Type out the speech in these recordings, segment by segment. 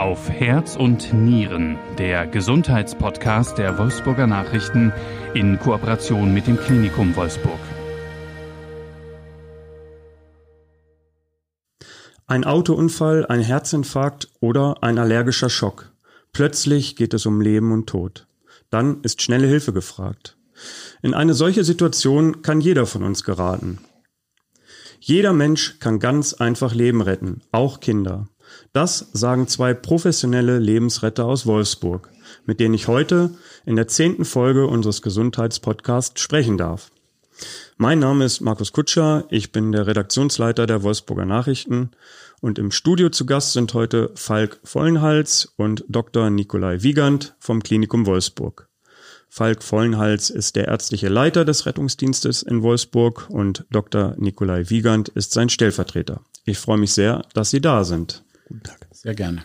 Auf Herz und Nieren, der Gesundheitspodcast der Wolfsburger Nachrichten in Kooperation mit dem Klinikum Wolfsburg. Ein Autounfall, ein Herzinfarkt oder ein allergischer Schock. Plötzlich geht es um Leben und Tod. Dann ist schnelle Hilfe gefragt. In eine solche Situation kann jeder von uns geraten. Jeder Mensch kann ganz einfach Leben retten, auch Kinder. Das sagen zwei professionelle Lebensretter aus Wolfsburg, mit denen ich heute in der zehnten Folge unseres Gesundheitspodcasts sprechen darf. Mein Name ist Markus Kutscher, ich bin der Redaktionsleiter der Wolfsburger Nachrichten und im Studio zu Gast sind heute Falk Vollenhals und Dr. Nikolai Wiegand vom Klinikum Wolfsburg. Falk Vollenhals ist der ärztliche Leiter des Rettungsdienstes in Wolfsburg und Dr. Nikolai Wiegand ist sein Stellvertreter. Ich freue mich sehr, dass Sie da sind. Guten Tag. Sehr gerne.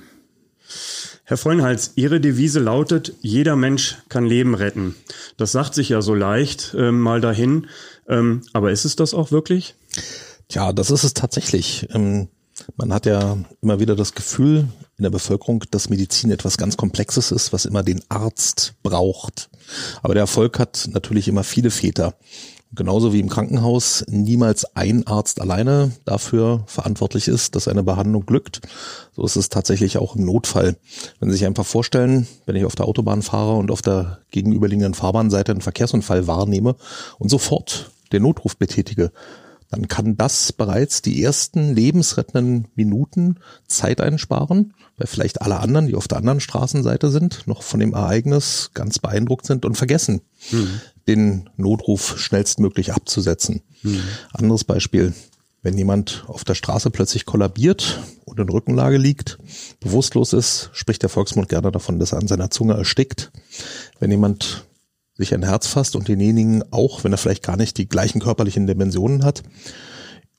Herr Vollenhals, Ihre Devise lautet, jeder Mensch kann Leben retten. Das sagt sich ja so leicht äh, mal dahin. Ähm, aber ist es das auch wirklich? Tja, das ist es tatsächlich. Ähm, man hat ja immer wieder das Gefühl in der Bevölkerung, dass Medizin etwas ganz Komplexes ist, was immer den Arzt braucht. Aber der Erfolg hat natürlich immer viele Väter. Genauso wie im Krankenhaus niemals ein Arzt alleine dafür verantwortlich ist, dass eine Behandlung glückt. So ist es tatsächlich auch im Notfall. Wenn Sie sich einfach vorstellen, wenn ich auf der Autobahn fahre und auf der gegenüberliegenden Fahrbahnseite einen Verkehrsunfall wahrnehme und sofort den Notruf betätige, dann kann das bereits die ersten lebensrettenden Minuten Zeit einsparen, weil vielleicht alle anderen, die auf der anderen Straßenseite sind, noch von dem Ereignis ganz beeindruckt sind und vergessen, mhm. Den Notruf schnellstmöglich abzusetzen. Mhm. Anderes Beispiel. Wenn jemand auf der Straße plötzlich kollabiert und in Rückenlage liegt, bewusstlos ist, spricht der Volksmund gerne davon, dass er an seiner Zunge erstickt. Wenn jemand sich ein Herz fasst und denjenigen auch, wenn er vielleicht gar nicht die gleichen körperlichen Dimensionen hat,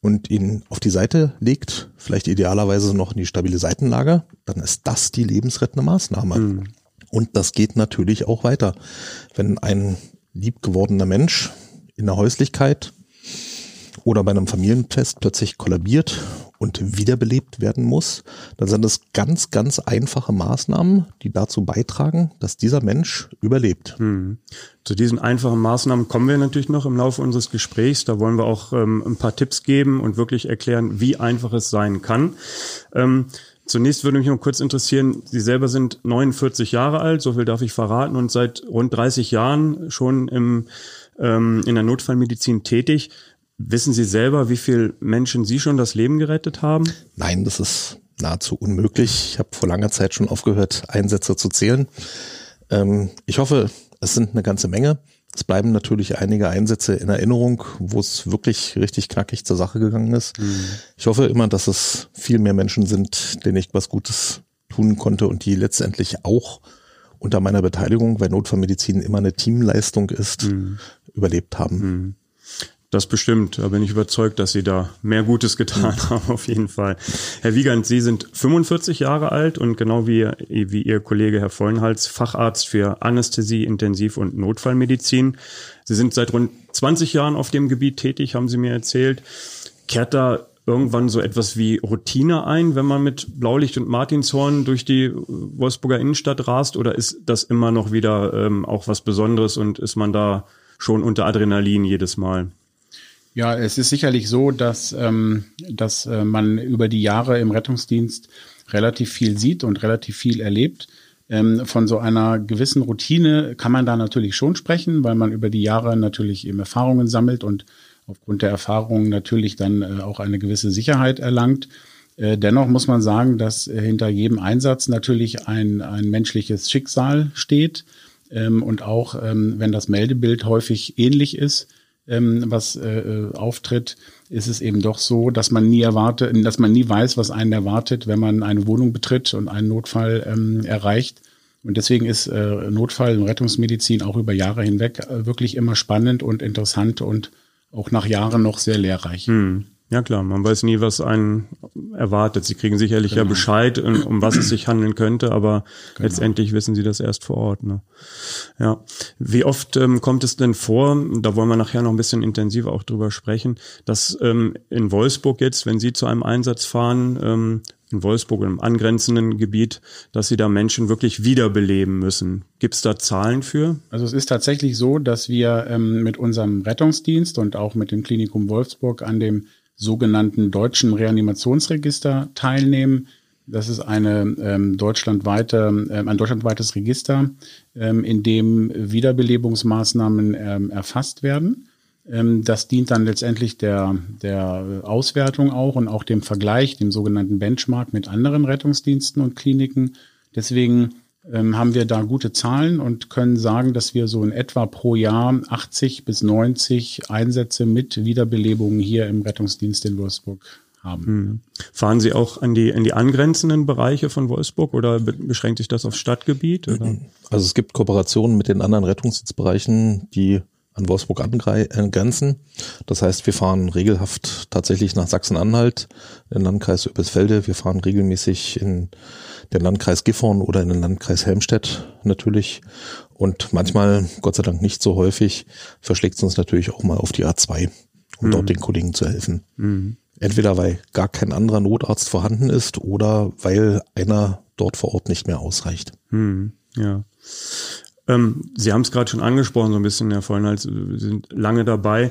und ihn auf die Seite legt, vielleicht idealerweise noch in die stabile Seitenlage, dann ist das die lebensrettende Maßnahme. Mhm. Und das geht natürlich auch weiter. Wenn ein liebgewordener Mensch in der Häuslichkeit oder bei einem Familienfest plötzlich kollabiert und wiederbelebt werden muss, dann sind es ganz, ganz einfache Maßnahmen, die dazu beitragen, dass dieser Mensch überlebt. Hm. Zu diesen einfachen Maßnahmen kommen wir natürlich noch im Laufe unseres Gesprächs. Da wollen wir auch ähm, ein paar Tipps geben und wirklich erklären, wie einfach es sein kann. Ähm, Zunächst würde mich noch kurz interessieren, Sie selber sind 49 Jahre alt, so viel darf ich verraten, und seit rund 30 Jahren schon im, ähm, in der Notfallmedizin tätig. Wissen Sie selber, wie viele Menschen Sie schon das Leben gerettet haben? Nein, das ist nahezu unmöglich. Ich habe vor langer Zeit schon aufgehört, Einsätze zu zählen. Ähm, ich hoffe, es sind eine ganze Menge. Es bleiben natürlich einige Einsätze in Erinnerung, wo es wirklich richtig knackig zur Sache gegangen ist. Mhm. Ich hoffe immer, dass es viel mehr Menschen sind, denen ich was Gutes tun konnte und die letztendlich auch unter meiner Beteiligung, weil Notfallmedizin immer eine Teamleistung ist, mhm. überlebt haben. Mhm. Das bestimmt. Da bin ich überzeugt, dass Sie da mehr Gutes getan haben, auf jeden Fall. Herr Wiegand, Sie sind 45 Jahre alt und genau wie, wie Ihr Kollege Herr Vollenhals Facharzt für Anästhesie, Intensiv- und Notfallmedizin. Sie sind seit rund 20 Jahren auf dem Gebiet tätig, haben Sie mir erzählt. Kehrt da irgendwann so etwas wie Routine ein, wenn man mit Blaulicht und Martinshorn durch die Wolfsburger Innenstadt rast? Oder ist das immer noch wieder ähm, auch was Besonderes und ist man da schon unter Adrenalin jedes Mal? Ja, es ist sicherlich so, dass, ähm, dass äh, man über die Jahre im Rettungsdienst relativ viel sieht und relativ viel erlebt. Ähm, von so einer gewissen Routine kann man da natürlich schon sprechen, weil man über die Jahre natürlich eben Erfahrungen sammelt und aufgrund der Erfahrungen natürlich dann äh, auch eine gewisse Sicherheit erlangt. Äh, dennoch muss man sagen, dass hinter jedem Einsatz natürlich ein, ein menschliches Schicksal steht. Ähm, und auch ähm, wenn das Meldebild häufig ähnlich ist, ähm, was äh, äh, auftritt, ist es eben doch so, dass man nie erwartet, dass man nie weiß, was einen erwartet, wenn man eine Wohnung betritt und einen Notfall ähm, erreicht. Und deswegen ist äh, Notfall- und Rettungsmedizin auch über Jahre hinweg äh, wirklich immer spannend und interessant und auch nach Jahren noch sehr lehrreich. Hm. Ja klar, man weiß nie, was einen erwartet. Sie kriegen sicherlich genau. ja Bescheid, um was es sich handeln könnte, aber genau. letztendlich wissen Sie das erst vor Ort. Ne? Ja. Wie oft ähm, kommt es denn vor, da wollen wir nachher noch ein bisschen intensiver auch drüber sprechen, dass ähm, in Wolfsburg jetzt, wenn Sie zu einem Einsatz fahren, ähm, in Wolfsburg im angrenzenden Gebiet, dass sie da Menschen wirklich wiederbeleben müssen. Gibt es da Zahlen für? Also es ist tatsächlich so, dass wir ähm, mit unserem Rettungsdienst und auch mit dem Klinikum Wolfsburg an dem sogenannten deutschen Reanimationsregister teilnehmen. Das ist eine ähm, deutschlandweite, äh, ein deutschlandweites Register, ähm, in dem Wiederbelebungsmaßnahmen ähm, erfasst werden. Ähm, das dient dann letztendlich der, der Auswertung auch und auch dem Vergleich, dem sogenannten Benchmark mit anderen Rettungsdiensten und Kliniken. Deswegen ähm, haben wir da gute Zahlen und können sagen, dass wir so in etwa pro Jahr 80 bis 90 Einsätze mit Wiederbelebungen hier im Rettungsdienst in Wolfsburg haben. Hm. Fahren Sie auch an die, in die angrenzenden Bereiche von Wolfsburg oder beschränkt sich das aufs Stadtgebiet? Oder? Also es gibt Kooperationen mit den anderen Rettungsdienstbereichen, die an Wolfsburg angrenzen. Das heißt, wir fahren regelhaft tatsächlich nach Sachsen-Anhalt, in den Landkreis Öbelsfelde. Wir fahren regelmäßig in den Landkreis Gifhorn oder in den Landkreis Helmstedt natürlich. Und manchmal, Gott sei Dank nicht so häufig, verschlägt es uns natürlich auch mal auf die A2, um mhm. dort den Kollegen zu helfen. Mhm. Entweder weil gar kein anderer Notarzt vorhanden ist oder weil einer dort vor Ort nicht mehr ausreicht. Mhm. Ja. Ähm, Sie haben es gerade schon angesprochen, so ein bisschen, Herr Vollnals, Sie sind lange dabei.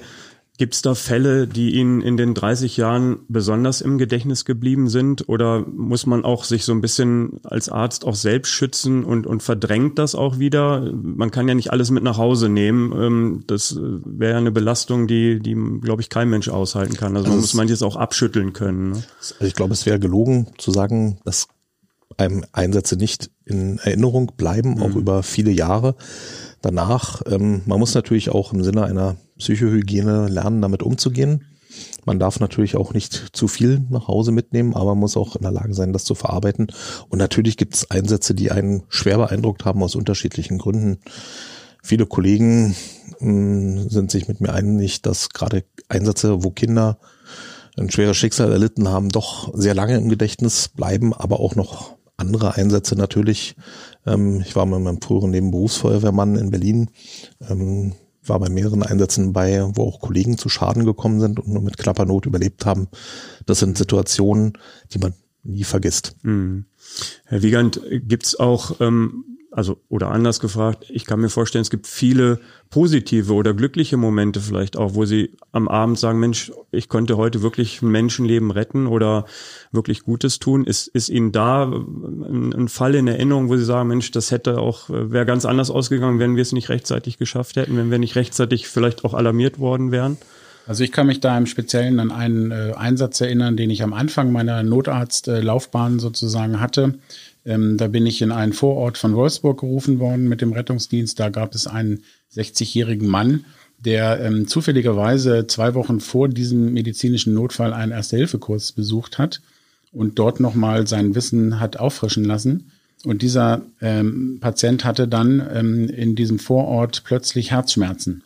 Gibt es da Fälle, die Ihnen in den 30 Jahren besonders im Gedächtnis geblieben sind? Oder muss man auch sich so ein bisschen als Arzt auch selbst schützen und, und verdrängt das auch wieder? Man kann ja nicht alles mit nach Hause nehmen. Ähm, das wäre ja eine Belastung, die, die glaube ich, kein Mensch aushalten kann. Also man also muss manches auch abschütteln können. Ne? Also ich glaube, es wäre gelogen zu sagen, dass einem Einsätze nicht in Erinnerung bleiben, mhm. auch über viele Jahre danach. Ähm, man muss natürlich auch im Sinne einer Psychohygiene lernen, damit umzugehen. Man darf natürlich auch nicht zu viel nach Hause mitnehmen, aber man muss auch in der Lage sein, das zu verarbeiten. Und natürlich gibt es Einsätze, die einen schwer beeindruckt haben aus unterschiedlichen Gründen. Viele Kollegen mh, mm, sind sich mit mir einig, dass gerade Einsätze, wo Kinder ein schweres Schicksal erlitten haben, doch sehr lange im Gedächtnis bleiben, aber auch noch andere Einsätze natürlich. Ähm, ich war mit meinem früheren Nebenberufsfeuerwehrmann in Berlin, ähm, war bei mehreren Einsätzen bei, wo auch Kollegen zu Schaden gekommen sind und nur mit Klappernot überlebt haben. Das sind Situationen, die man nie vergisst. Mhm. Herr Wiegand, gibt's auch ähm, also oder anders gefragt, ich kann mir vorstellen, es gibt viele positive oder glückliche Momente vielleicht auch, wo sie am Abend sagen, Mensch, ich konnte heute wirklich ein Menschenleben retten oder wirklich Gutes tun. Ist, ist Ihnen da ein, ein Fall in Erinnerung, wo Sie sagen, Mensch, das hätte auch, wäre ganz anders ausgegangen, wenn wir es nicht rechtzeitig geschafft hätten, wenn wir nicht rechtzeitig vielleicht auch alarmiert worden wären? Also ich kann mich da im Speziellen an einen äh, Einsatz erinnern, den ich am Anfang meiner Notarztlaufbahn sozusagen hatte. Ähm, da bin ich in einen Vorort von Wolfsburg gerufen worden mit dem Rettungsdienst. Da gab es einen 60-jährigen Mann, der ähm, zufälligerweise zwei Wochen vor diesem medizinischen Notfall einen Erste-Hilfe-Kurs besucht hat und dort nochmal sein Wissen hat auffrischen lassen. Und dieser ähm, Patient hatte dann ähm, in diesem Vorort plötzlich Herzschmerzen.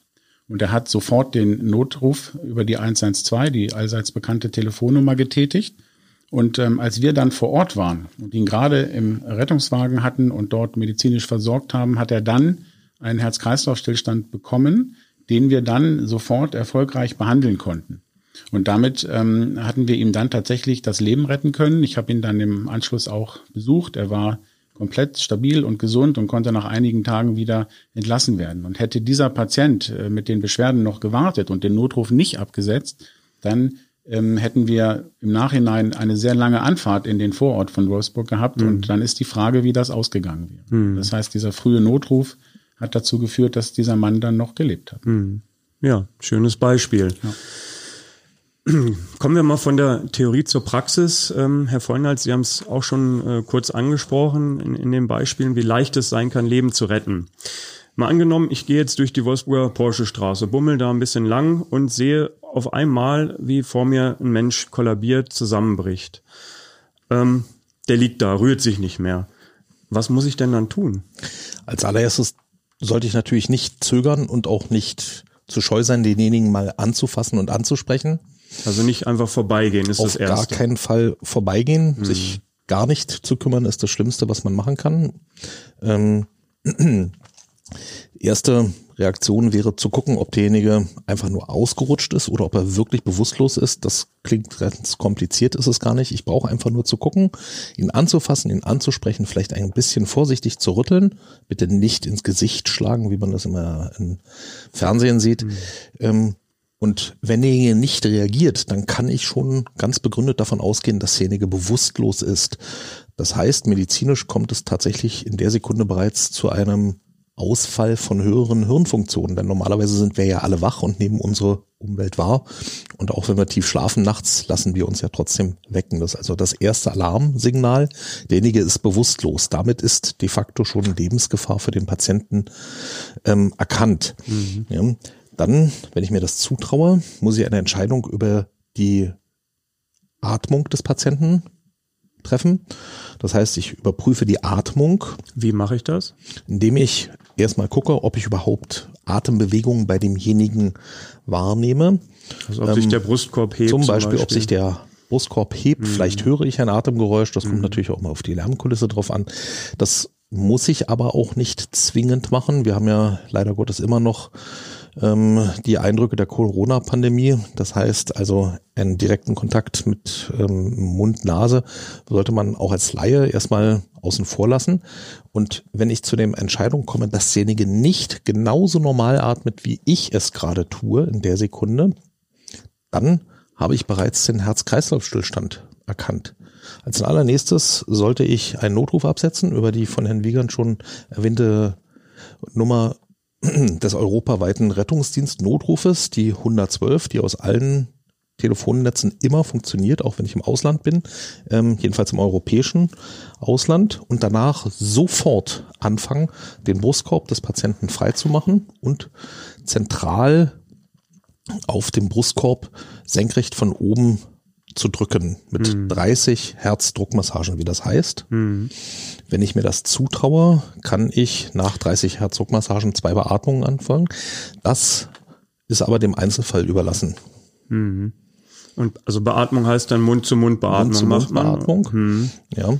Und er hat sofort den Notruf über die 112, die allseits bekannte Telefonnummer, getätigt und ähm, als wir dann vor Ort waren und ihn gerade im Rettungswagen hatten und dort medizinisch versorgt haben, hat er dann einen Herz-Kreislauf-Stillstand bekommen, den wir dann sofort erfolgreich behandeln konnten. Und damit ähm, hatten wir ihm dann tatsächlich das Leben retten können. Ich habe ihn dann im Anschluss auch besucht. Er war komplett stabil und gesund und konnte nach einigen Tagen wieder entlassen werden. Und hätte dieser Patient äh, mit den Beschwerden noch gewartet und den Notruf nicht abgesetzt, dann ähm, hätten wir im Nachhinein eine sehr lange Anfahrt in den Vorort von Wolfsburg gehabt. Mhm. Und dann ist die Frage, wie das ausgegangen wäre. Mhm. Das heißt, dieser frühe Notruf hat dazu geführt, dass dieser Mann dann noch gelebt hat. Mhm. Ja, schönes Beispiel. Ja. Kommen wir mal von der Theorie zur Praxis. Ähm, Herr Vollnals, Sie haben es auch schon äh, kurz angesprochen in, in den Beispielen, wie leicht es sein kann, Leben zu retten. Mal angenommen, ich gehe jetzt durch die Wolfsburger Porsche Straße, bummel da ein bisschen lang und sehe auf einmal, wie vor mir ein Mensch kollabiert, zusammenbricht. Ähm, der liegt da, rührt sich nicht mehr. Was muss ich denn dann tun? Als allererstes sollte ich natürlich nicht zögern und auch nicht zu scheu sein, denjenigen mal anzufassen und anzusprechen. Also nicht einfach vorbeigehen ist Auf das Erste. Auf gar keinen Fall vorbeigehen. Hm. Sich gar nicht zu kümmern ist das Schlimmste, was man machen kann. Ähm, Erste Reaktion wäre zu gucken, ob derjenige einfach nur ausgerutscht ist oder ob er wirklich bewusstlos ist. Das klingt ganz kompliziert, ist es gar nicht. Ich brauche einfach nur zu gucken, ihn anzufassen, ihn anzusprechen, vielleicht ein bisschen vorsichtig zu rütteln. Bitte nicht ins Gesicht schlagen, wie man das immer im Fernsehen sieht. Mhm. Ähm, und wenn derjenige nicht reagiert, dann kann ich schon ganz begründet davon ausgehen, dass derjenige bewusstlos ist. Das heißt, medizinisch kommt es tatsächlich in der Sekunde bereits zu einem Ausfall von höheren Hirnfunktionen. Denn normalerweise sind wir ja alle wach und nehmen unsere Umwelt wahr. Und auch wenn wir tief schlafen nachts, lassen wir uns ja trotzdem wecken. Das ist also das erste Alarmsignal. Derjenige ist bewusstlos. Damit ist de facto schon Lebensgefahr für den Patienten ähm, erkannt. Mhm. Ja, dann, wenn ich mir das zutraue, muss ich eine Entscheidung über die Atmung des Patienten treffen. Das heißt, ich überprüfe die Atmung. Wie mache ich das? Indem ich erstmal gucke, ob ich überhaupt Atembewegungen bei demjenigen wahrnehme. Also ob ähm, sich der Brustkorb hebt. Zum Beispiel, zum Beispiel, ob sich der Brustkorb hebt. Mhm. Vielleicht höre ich ein Atemgeräusch. Das mhm. kommt natürlich auch mal auf die Lärmkulisse drauf an. Das muss ich aber auch nicht zwingend machen. Wir haben ja leider Gottes immer noch ähm, die Eindrücke der Corona-Pandemie. Das heißt also einen direkten Kontakt mit ähm, Mund, Nase sollte man auch als Laie erstmal außen vor lassen. Und wenn ich zu dem Entscheidung komme, dass derjenige nicht genauso normal atmet, wie ich es gerade tue in der Sekunde, dann habe ich bereits den Herz-Kreislauf-Stillstand erkannt. Als allernächstes sollte ich einen Notruf absetzen über die von Herrn Wiegand schon erwähnte Nummer des europaweiten Rettungsdienst Notrufes, die 112, die aus allen Telefonnetzen immer funktioniert, auch wenn ich im Ausland bin, ähm, jedenfalls im europäischen Ausland und danach sofort anfangen, den Brustkorb des Patienten freizumachen und zentral auf dem Brustkorb senkrecht von oben zu drücken mit mhm. 30 Hertz Druckmassagen, wie das heißt. Mhm. Wenn ich mir das zutraue, kann ich nach 30 Hertz Druckmassagen zwei Beatmungen anfangen. Das ist aber dem Einzelfall überlassen. Mhm. Und also Beatmung heißt dann Mund-zu-Mund-Beatmung. Mund-zu-Mund-Beatmung. Mhm. Ja.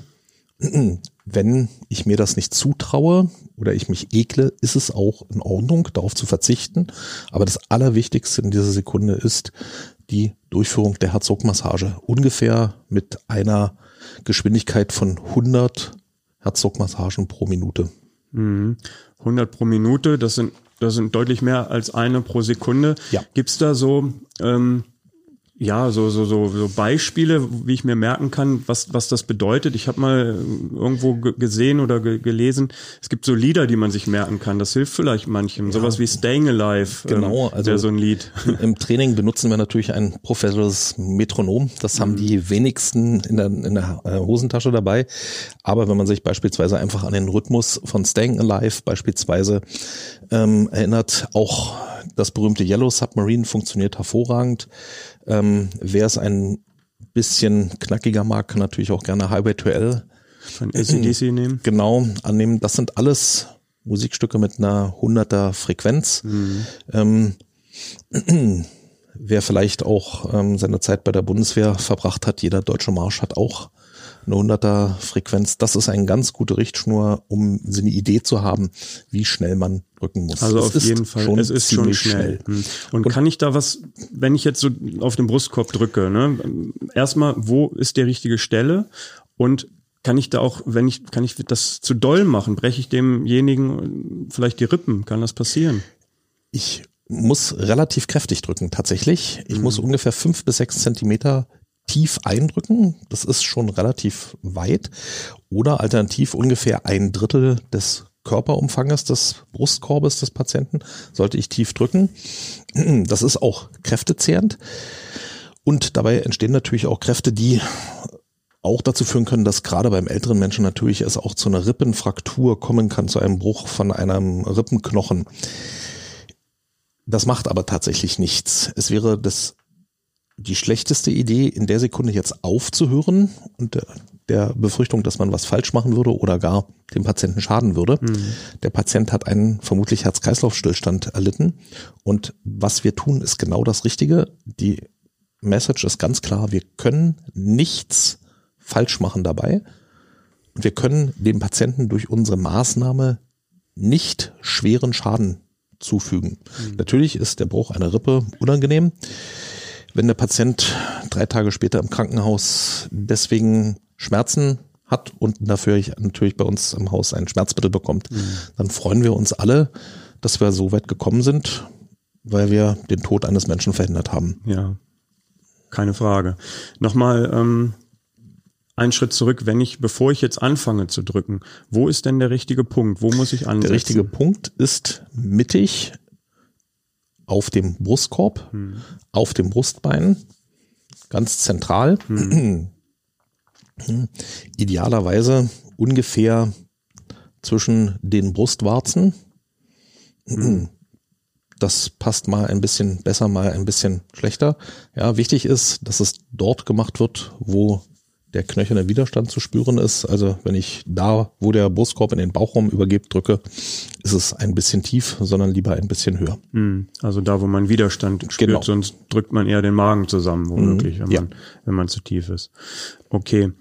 Wenn ich mir das nicht zutraue oder ich mich ekle, ist es auch in Ordnung, darauf zu verzichten. Aber das Allerwichtigste in dieser Sekunde ist, die Durchführung der Herzdruckmassage. Ungefähr mit einer Geschwindigkeit von 100 Herzdruckmassagen pro Minute. 100 mhm. pro Minute, das sind, das sind deutlich mehr als eine pro Sekunde. Ja. Gibt's da so ähm, ja, so, so, so, so Beispiele, wie ich mir merken kann, was, was das bedeutet. Ich habe mal irgendwo gesehen oder gelesen, es gibt so Lieder, die man sich merken kann. Das hilft vielleicht manchem. Ja. Sowas wie Staying Alive. Ähm, genau, ähm, also so ein Lied. Im Training benutzen wir natürlich ein professionelles Metronom. Das haben mhm. die wenigsten in der, in der äh, Hosentasche dabei. Aber wenn man sich beispielsweise einfach an den Rhythmus von Staying Alive beispielsweise ähm, erinnert, auch das berühmte Yellow Submarine funktioniert hervorragend. Ähm, Wer es ein bisschen knackiger mag, kann natürlich auch gerne Highway to L von ACDC nehmen. Genau, annehmen. Das sind alles Musikstücke mit einer 100er Frequenz. Mhm. Ähm, wer vielleicht auch ähm, seine Zeit bei der Bundeswehr verbracht hat, jeder deutsche Marsch hat auch eine 100er Frequenz. Das ist eine ganz gute Richtschnur, um so eine Idee zu haben, wie schnell man drücken muss. Also es auf jeden Fall, es ist schon schnell. schnell. Hm. Und, Und, kann ich da was, wenn ich jetzt so auf den Brustkorb drücke, ne, erstmal, wo ist die richtige Stelle? Und kann ich da auch, wenn ich, kann ich das zu doll machen? Breche ich demjenigen vielleicht die Rippen? Kann das passieren? Ich muss relativ kräftig drücken, tatsächlich. Ich mhm. muss ungefähr fünf bis sechs Zentimeter tief eindrücken. Das ist schon relativ weit. Oder alternativ ungefähr ein Drittel des Körperumfanges des Brustkorbes des Patienten sollte ich tief drücken. Das ist auch kräftezehrend. Und dabei entstehen natürlich auch Kräfte, die auch dazu führen können, dass gerade beim älteren Menschen natürlich es auch zu einer Rippenfraktur kommen kann, zu einem Bruch von einem Rippenknochen. Das macht aber tatsächlich nichts. Es wäre das die schlechteste Idee, in der Sekunde jetzt aufzuhören und der, der Befürchtung, dass man was falsch machen würde oder gar dem Patienten schaden würde. Mhm. Der Patient hat einen vermutlich Herz-Kreislauf-Stillstand erlitten und was wir tun, ist genau das Richtige. Die Message ist ganz klar, wir können nichts falsch machen dabei und wir können dem Patienten durch unsere Maßnahme nicht schweren Schaden zufügen. Mhm. Natürlich ist der Bruch einer Rippe unangenehm. Wenn der Patient drei Tage später im Krankenhaus deswegen Schmerzen hat und dafür natürlich bei uns im Haus ein Schmerzmittel bekommt, mhm. dann freuen wir uns alle, dass wir so weit gekommen sind, weil wir den Tod eines Menschen verhindert haben. Ja, keine Frage. Nochmal ähm, einen Schritt zurück, wenn ich, bevor ich jetzt anfange zu drücken, wo ist denn der richtige Punkt? Wo muss ich ansetzen? Der richtige Punkt ist mittig auf dem Brustkorb, hm. auf dem Brustbein, ganz zentral. Hm. Idealerweise ungefähr zwischen den Brustwarzen. Hm. Das passt mal ein bisschen besser, mal ein bisschen schlechter. Ja, wichtig ist, dass es dort gemacht wird, wo der knöcherne Widerstand zu spüren ist. Also wenn ich da, wo der Brustkorb in den Bauchraum übergibt, drücke, ist es ein bisschen tief, sondern lieber ein bisschen höher. Hm, also da, wo man Widerstand spürt, genau. sonst drückt man eher den Magen zusammen, womöglich, wenn, ja. man, wenn man zu tief ist. Okay.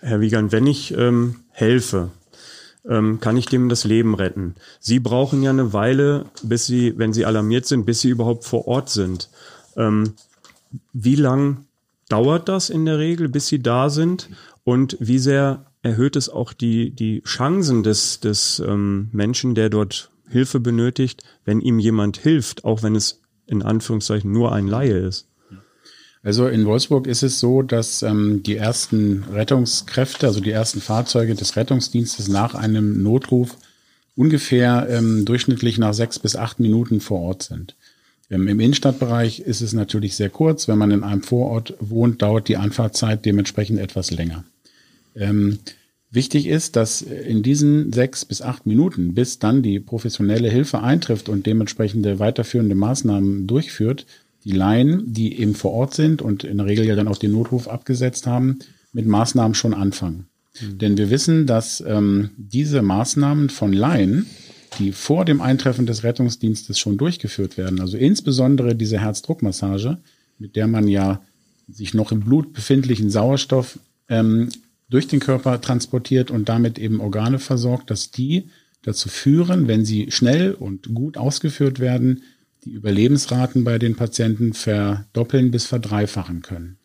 Herr Wiegand, wenn ich ähm, helfe, ähm, kann ich dem das Leben retten. Sie brauchen ja eine Weile, bis Sie, wenn Sie alarmiert sind, bis Sie überhaupt vor Ort sind. Ähm, wie lang dauert das in der Regel, bis Sie da sind? Und wie sehr erhöht es auch die, die Chancen des, des ähm, Menschen, der dort Hilfe benötigt, wenn ihm jemand hilft, auch wenn es in Anführungszeichen nur ein Laie ist? Also in Wolfsburg ist es so, dass ähm, die ersten Rettungskräfte, also die ersten Fahrzeuge des Rettungsdienstes nach einem Notruf ungefähr ähm, durchschnittlich nach sechs bis acht Minuten vor Ort sind. Ähm, Im Innenstadtbereich ist es natürlich sehr kurz. Wenn man in einem Vorort wohnt, dauert die Anfahrtzeit dementsprechend etwas länger. Ähm, wichtig ist, dass in diesen sechs bis acht Minuten, bis dann die professionelle Hilfe eintrifft und dementsprechende weiterführende Maßnahmen durchführt, die Laien, die eben vor Ort sind und in der Regel ja dann auch den Notruf abgesetzt haben, mit Maßnahmen schon anfangen. Mhm. Denn wir wissen, dass ähm, diese Maßnahmen von Laien, die vor dem Eintreffen des Rettungsdienstes schon durchgeführt werden, also insbesondere diese Herzdruckmassage, mit der man ja sich noch im Blut befindlichen Sauerstoff ähm, durch den Körper transportiert und damit eben Organe versorgt, dass die dazu führen, wenn sie schnell und gut ausgeführt werden, die Überlebensraten bei den Patienten verdoppeln bis verdreifachen können.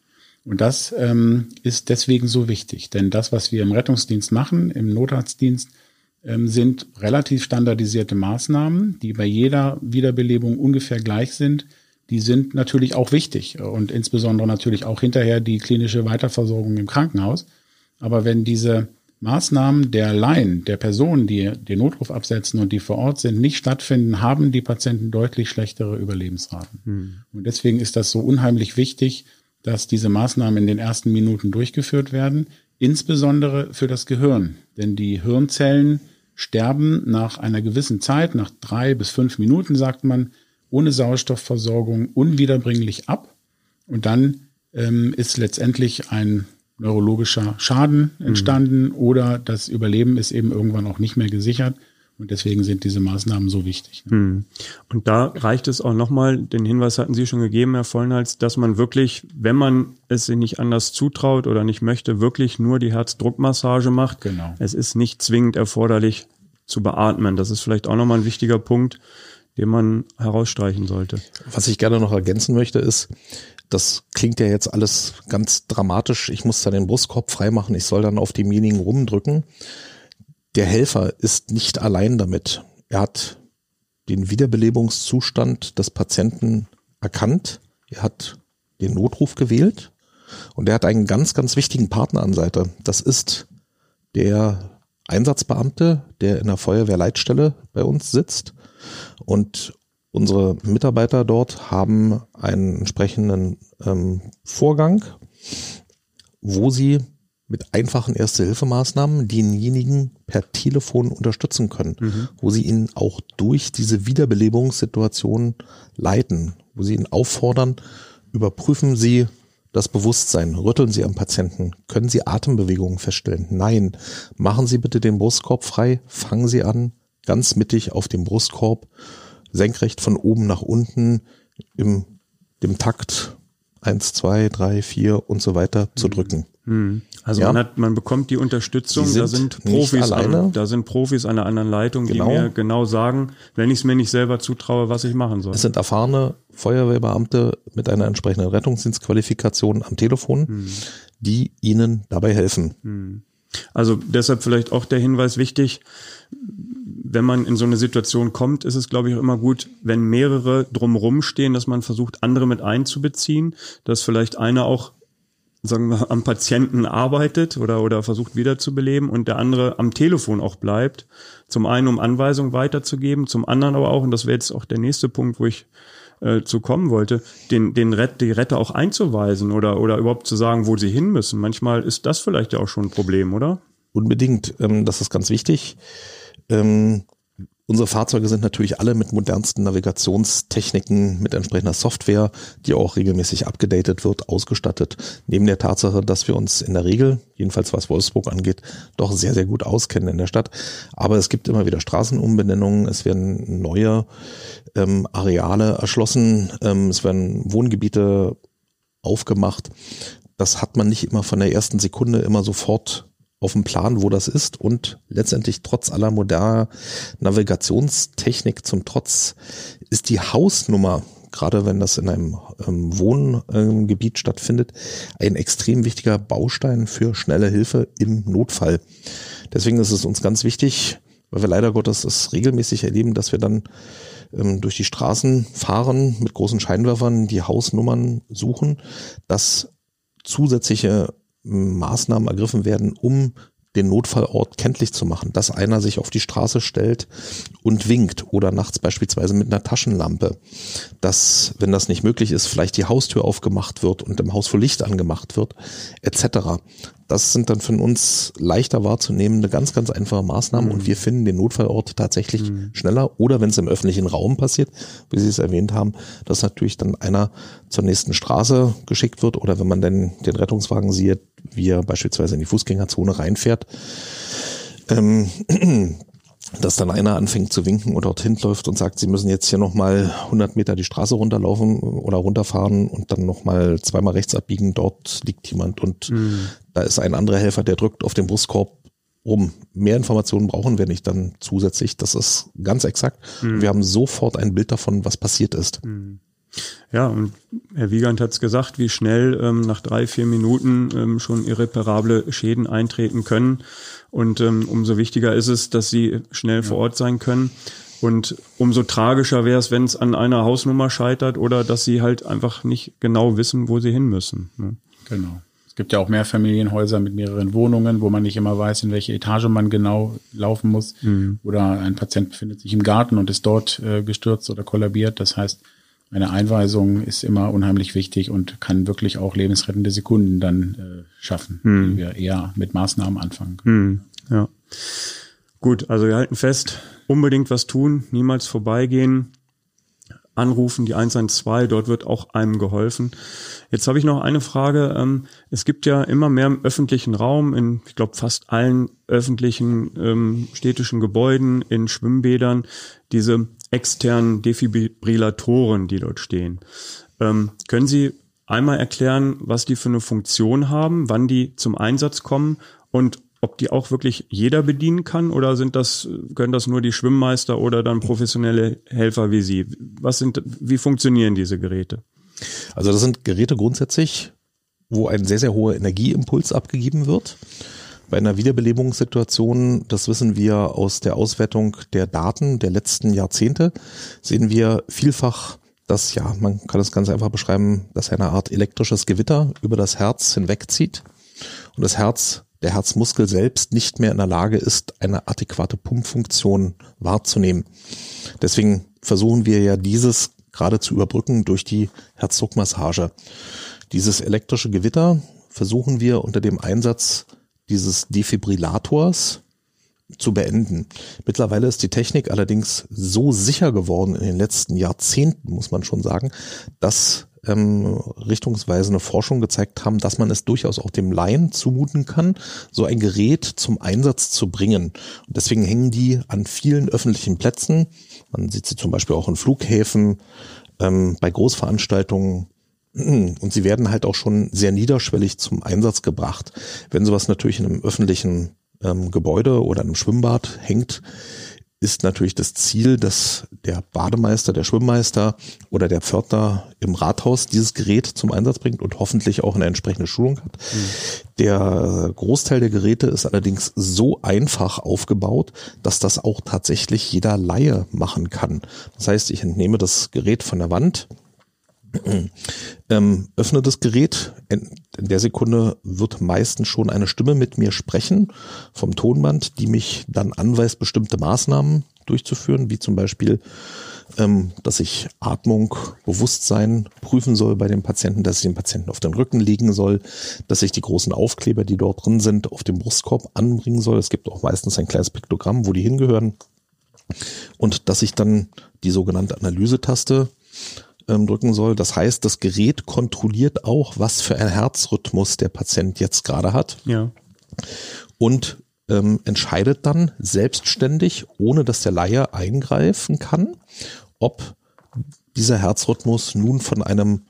Und das ähm, ist deswegen so wichtig, denn das, was wir im Rettungsdienst machen, im Notarztdienst, sind relativ standardisierte Maßnahmen, die bei jeder Wiederbelebung ungefähr gleich sind. Die sind natürlich auch wichtig und insbesondere natürlich auch hinterher die klinische Weiterversorgung im Krankenhaus. Aber wenn diese Maßnahmen der Laien, der Personen, die den Notruf absetzen und die vor Ort sind, nicht stattfinden, haben die Patienten deutlich schlechtere Überlebensraten. Hm. Und deswegen ist das so unheimlich wichtig, dass diese Maßnahmen in den ersten Minuten durchgeführt werden, insbesondere für das Gehirn. Denn die Hirnzellen sterben nach einer gewissen Zeit, nach drei bis fünf Minuten, sagt man, ohne Sauerstoffversorgung unwiederbringlich ab. Und dann ähm, ist letztendlich ein neurologischer Schaden mhm. entstanden mhm. oder das Überleben ist eben irgendwann auch nicht mehr gesichert. Und deswegen sind diese Maßnahmen so wichtig. Ne? Mhm. Und da reicht es auch nochmal, den Hinweis hatten Sie schon gegeben, Herr Vollnals, dass man wirklich, wenn man es sich nicht anders zutraut oder nicht möchte, wirklich nur die Herzdruckmassage macht. Genau. Es ist nicht zwingend erforderlich zu beatmen. Das ist vielleicht auch nochmal ein wichtiger Punkt, den man herausstreichen sollte. Was ich gerne noch ergänzen möchte, ist, das klingt ja jetzt alles ganz dramatisch. Ich muss da den Brustkorb freimachen. Ich soll dann auf demjenigen rumdrücken. Der Helfer ist nicht allein damit. Er hat den Wiederbelebungszustand des Patienten erkannt. Er hat den Notruf gewählt und er hat einen ganz, ganz wichtigen Partner an Seite. Das ist der Einsatzbeamte, der in der Feuerwehrleitstelle bei uns sitzt und Unsere Mitarbeiter dort haben einen entsprechenden ähm, Vorgang, wo sie mit einfachen Erste-Hilfemaßnahmen denjenigen per Telefon unterstützen können, mhm. wo sie ihn auch durch diese Wiederbelebungssituation leiten, wo sie ihn auffordern, überprüfen Sie das Bewusstsein, rütteln Sie am Patienten, können Sie Atembewegungen feststellen? Nein, machen Sie bitte den Brustkorb frei, fangen Sie an, ganz mittig auf dem Brustkorb senkrecht von oben nach unten im dem Takt eins, zwei, drei, vier und so weiter zu mhm. drücken. Hm. Also ja. man, hat, man bekommt die Unterstützung, sind da sind Profis, an, da sind Profis an der anderen Leitung, genau. die mir genau sagen, wenn ich es mir nicht selber zutraue, was ich machen soll. Es sind erfahrene Feuerwehrbeamte mit einer entsprechenden Rettungsdienstqualifikation am Telefon, hm. die ihnen dabei helfen. Hm. Also deshalb vielleicht auch der Hinweis wichtig, wenn man in so eine Situation kommt, ist es, glaube ich, auch immer gut, wenn mehrere drumherum stehen, dass man versucht, andere mit einzubeziehen, dass vielleicht einer auch sagen wir, am Patienten arbeitet oder, oder versucht wiederzubeleben und der andere am Telefon auch bleibt. Zum einen, um Anweisungen weiterzugeben, zum anderen aber auch, und das wäre jetzt auch der nächste Punkt, wo ich äh, zu kommen wollte, den, den Rett, die Retter auch einzuweisen oder, oder überhaupt zu sagen, wo sie hin müssen. Manchmal ist das vielleicht ja auch schon ein Problem, oder? Unbedingt. Ähm, das ist ganz wichtig. Ähm, Unsere Fahrzeuge sind natürlich alle mit modernsten Navigationstechniken, mit entsprechender Software, die auch regelmäßig abgedatet wird, ausgestattet. Neben der Tatsache, dass wir uns in der Regel, jedenfalls was Wolfsburg angeht, doch sehr, sehr gut auskennen in der Stadt. Aber es gibt immer wieder Straßenumbenennungen, es werden neue ähm, Areale erschlossen, ähm, es werden Wohngebiete aufgemacht. Das hat man nicht immer von der ersten Sekunde immer sofort auf dem Plan, wo das ist und letztendlich trotz aller moderner Navigationstechnik zum Trotz ist die Hausnummer, gerade wenn das in einem ähm, Wohngebiet stattfindet, ein extrem wichtiger Baustein für schnelle Hilfe im Notfall. Deswegen ist es uns ganz wichtig, weil wir leider Gottes es regelmäßig erleben, dass wir dann ähm, durch die Straßen fahren mit großen Scheinwerfern, die Hausnummern suchen, dass zusätzliche Maßnahmen ergriffen werden, um den Notfallort kenntlich zu machen, dass einer sich auf die Straße stellt und winkt oder nachts beispielsweise mit einer Taschenlampe, dass, wenn das nicht möglich ist, vielleicht die Haustür aufgemacht wird und im Haus vor Licht angemacht wird, etc. Das sind dann von uns leichter wahrzunehmende, ganz, ganz einfache Maßnahmen mhm. und wir finden den Notfallort tatsächlich mhm. schneller. Oder wenn es im öffentlichen Raum passiert, wie Sie es erwähnt haben, dass natürlich dann einer zur nächsten Straße geschickt wird oder wenn man denn den Rettungswagen sieht, wie er beispielsweise in die Fußgängerzone reinfährt. Ähm, dass dann einer anfängt zu winken und dorthin läuft und sagt, sie müssen jetzt hier nochmal 100 Meter die Straße runterlaufen oder runterfahren und dann nochmal zweimal rechts abbiegen, dort liegt jemand und mhm. da ist ein anderer Helfer, der drückt auf den Brustkorb rum. Mehr Informationen brauchen wir nicht dann zusätzlich, das ist ganz exakt. Mhm. Wir haben sofort ein Bild davon, was passiert ist. Mhm. Ja, und Herr Wiegand hat es gesagt, wie schnell ähm, nach drei, vier Minuten ähm, schon irreparable Schäden eintreten können. Und ähm, umso wichtiger ist es, dass sie schnell ja. vor Ort sein können. Und umso tragischer wäre es, wenn es an einer Hausnummer scheitert oder dass sie halt einfach nicht genau wissen, wo sie hin müssen. Ne? Genau. Es gibt ja auch Mehrfamilienhäuser mit mehreren Wohnungen, wo man nicht immer weiß, in welche Etage man genau laufen muss. Mhm. Oder ein Patient befindet sich im Garten und ist dort äh, gestürzt oder kollabiert. Das heißt, eine Einweisung ist immer unheimlich wichtig und kann wirklich auch lebensrettende Sekunden dann äh, schaffen, hm. die wir eher mit Maßnahmen anfangen können. Hm. Ja. Gut, also wir halten fest, unbedingt was tun, niemals vorbeigehen, anrufen, die 112, dort wird auch einem geholfen. Jetzt habe ich noch eine Frage. Ähm, es gibt ja immer mehr im öffentlichen Raum, in, ich glaube, fast allen öffentlichen ähm, städtischen Gebäuden, in Schwimmbädern, diese externen Defibrillatoren, die dort stehen. Ähm, können Sie einmal erklären, was die für eine Funktion haben, wann die zum Einsatz kommen und ob die auch wirklich jeder bedienen kann oder sind das, können das nur die Schwimmmeister oder dann professionelle Helfer wie Sie? Was sind, wie funktionieren diese Geräte? Also das sind Geräte grundsätzlich, wo ein sehr, sehr hoher Energieimpuls abgegeben wird. Bei einer Wiederbelebungssituation, das wissen wir aus der Auswertung der Daten der letzten Jahrzehnte, sehen wir vielfach, dass, ja, man kann es ganz einfach beschreiben, dass eine Art elektrisches Gewitter über das Herz hinwegzieht und das Herz, der Herzmuskel selbst nicht mehr in der Lage ist, eine adäquate Pumpfunktion wahrzunehmen. Deswegen versuchen wir ja dieses gerade zu überbrücken durch die Herzdruckmassage. Dieses elektrische Gewitter versuchen wir unter dem Einsatz dieses Defibrillators zu beenden. Mittlerweile ist die Technik allerdings so sicher geworden in den letzten Jahrzehnten, muss man schon sagen, dass ähm, richtungsweisende Forschung gezeigt haben, dass man es durchaus auch dem Laien zumuten kann, so ein Gerät zum Einsatz zu bringen. Und deswegen hängen die an vielen öffentlichen Plätzen. Man sieht sie zum Beispiel auch in Flughäfen, ähm, bei Großveranstaltungen, Und sie werden halt auch schon sehr niederschwellig zum Einsatz gebracht. Wenn sowas natürlich in einem öffentlichen ähm, Gebäude oder einem Schwimmbad hängt, ist natürlich das Ziel, dass der Bademeister, der Schwimmmeister oder der Pförtner im Rathaus dieses Gerät zum Einsatz bringt und hoffentlich auch eine entsprechende Schulung hat. Mhm. Der Großteil der Geräte ist allerdings so einfach aufgebaut, dass das auch tatsächlich jeder Laie machen kann. Das heißt, ich entnehme das Gerät von der Wand, ähm, öffne das Gerät. In, in, der Sekunde wird meistens schon eine Stimme mit mir sprechen vom Tonband, die mich dann anweist, bestimmte Maßnahmen durchzuführen, wie zum Beispiel, ähm, dass ich Atmung, Bewusstsein prüfen soll bei dem Patienten, dass ich den Patienten auf den Rücken legen soll, dass ich die großen Aufkleber, die dort drin sind, auf dem Brustkorb anbringen soll. Es gibt auch meistens ein kleines Piktogramm, wo die hingehören. Und dass ich dann die sogenannte Analysetaste ähm, drücken soll. Das heißt, das Gerät kontrolliert auch, was für ein Herzrhythmus der Patient jetzt gerade hat. Ja. Und ähm, entscheidet dann selbstständig, ohne dass der Laie eingreifen kann, ob dieser Herzrhythmus nun von einem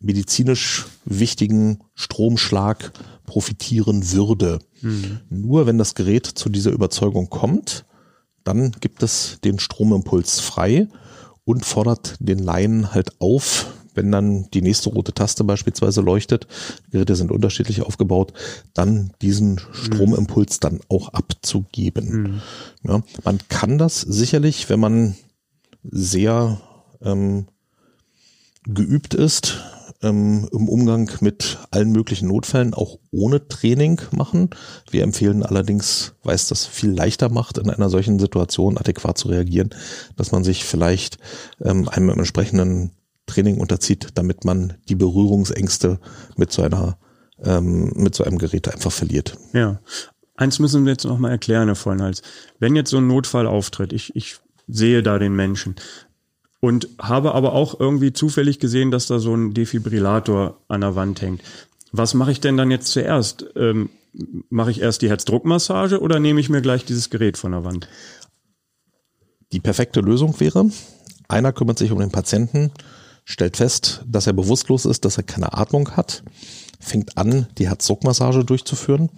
medizinisch wichtigen Stromschlag profitieren würde. Mhm. Nur wenn das Gerät zu dieser Überzeugung kommt, dann gibt es den Stromimpuls frei und fordert den Laien halt auf, wenn dann die nächste rote Taste beispielsweise leuchtet, Geräte sind unterschiedlich aufgebaut, dann diesen Stromimpuls dann auch abzugeben. Mhm. Ja, man kann das sicherlich, wenn man sehr ähm, geübt ist, ähm, im Umgang mit allen möglichen Notfällen auch ohne Training machen. Wir empfehlen allerdings, weil es das viel leichter macht, in einer solchen Situation adäquat zu reagieren, dass man sich vielleicht ähm, einem entsprechenden Training unterzieht, damit man die Berührungsängste mit so einer ähm, mit so einem Gerät einfach verliert. Ja. Eins müssen wir jetzt noch mal erklären, Herr Vollhals. Wenn jetzt so ein Notfall auftritt, ich, ich sehe da den Menschen, und habe aber auch irgendwie zufällig gesehen, dass da so ein Defibrillator an der Wand hängt. Was mache ich denn dann jetzt zuerst? Ähm, mache ich erst die Herzdruckmassage oder nehme ich mir gleich dieses Gerät von der Wand? Die perfekte Lösung wäre, einer kümmert sich um den Patienten, stellt fest, dass er bewusstlos ist, dass er keine Atmung hat, fängt an, die Herzdruckmassage durchzuführen.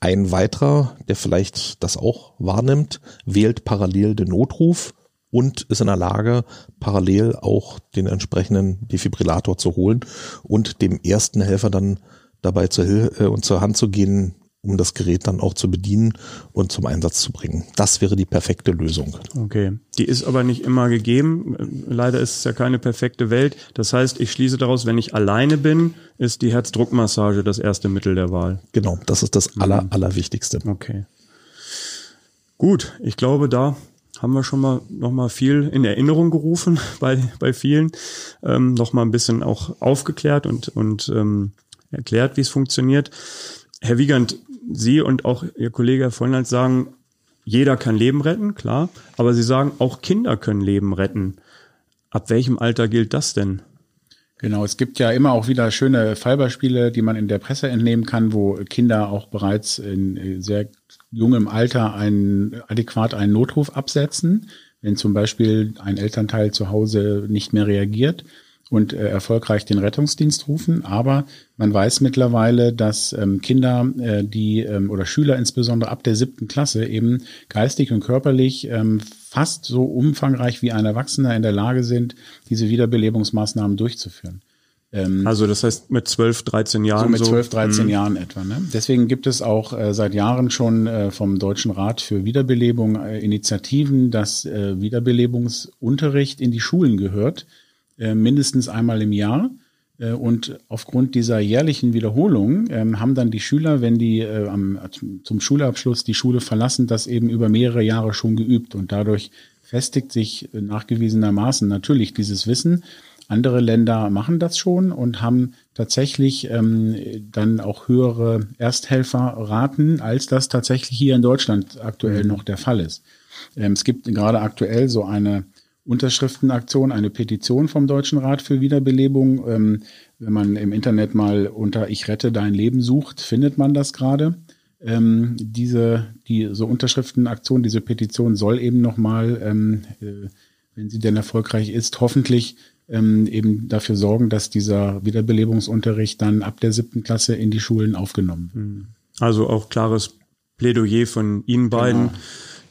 Ein weiterer, der vielleicht das auch wahrnimmt, wählt parallel den Notruf und ist in der Lage, parallel auch den entsprechenden Defibrillator zu holen und dem ersten Helfer dann dabei zur, Hilfe äh, und zur Hand zu gehen, um das Gerät dann auch zu bedienen und zum Einsatz zu bringen. Das wäre die perfekte Lösung. Okay. Die ist aber nicht immer gegeben. Leider ist es ja keine perfekte Welt. Das heißt, ich schließe daraus, wenn ich alleine bin, ist die Herzdruckmassage das erste Mittel der Wahl. Genau. Das ist das aller, allerwichtigste. Okay. Gut. Ich glaube, da haben wir schon mal noch mal viel in Erinnerung gerufen bei, bei vielen, ähm, noch mal ein bisschen auch aufgeklärt und, und ähm, erklärt, wie es funktioniert. Herr Wiegand, Sie und auch Ihr Kollege Herr Vollnals sagen, jeder kann Leben retten, klar, aber Sie sagen, auch Kinder können Leben retten. Ab welchem Alter gilt das denn? Genau, es gibt ja immer auch wieder schöne Fallbeispiele, die man in der Presse entnehmen kann, wo Kinder auch bereits in sehr jungem Alter einen, adäquat einen Notruf absetzen, wenn zum Beispiel ein Elternteil zu Hause nicht mehr reagiert und äh, erfolgreich den Rettungsdienst rufen. Aber man weiß mittlerweile, dass ähm, Kinder, äh, die ähm, oder Schüler insbesondere ab der siebten Klasse eben geistig und körperlich ähm, fast so umfangreich wie ein Erwachsener in der Lage sind, diese Wiederbelebungsmaßnahmen durchzuführen. Ähm, also das heißt mit 12, 13 Jahren. So mit 12, 13 so. Jahren etwa. Ne? Deswegen gibt es auch äh, seit Jahren schon äh, vom Deutschen Rat für Wiederbelebung äh, Initiativen, dass äh, Wiederbelebungsunterricht in die Schulen gehört, äh, mindestens einmal im Jahr. Äh, und aufgrund dieser jährlichen Wiederholung ähm, haben dann die Schüler, wenn die äh, am, zum Schulabschluss die Schule verlassen, das eben über mehrere Jahre schon geübt. Und dadurch festigt sich nachgewiesenermaßen natürlich dieses Wissen andere Länder machen das schon und haben tatsächlich ähm, dann auch höhere Ersthelferraten, als das tatsächlich hier in Deutschland aktuell mhm. noch der Fall ist. Ähm, es gibt gerade aktuell so eine Unterschriftenaktion, eine Petition vom Deutschen Rat für Wiederbelebung. Ähm, wenn man im Internet mal unter Ich rette dein Leben sucht, findet man das gerade. Ähm, diese, diese Unterschriftenaktion, diese Petition soll eben nochmal, ähm, äh, wenn sie denn erfolgreich ist, hoffentlich ähm, eben dafür sorgen, dass dieser Wiederbelebungsunterricht dann ab der siebten Klasse in die Schulen aufgenommen wird. Hm. Also auch klares Plädoyer von Ihnen beiden, genau.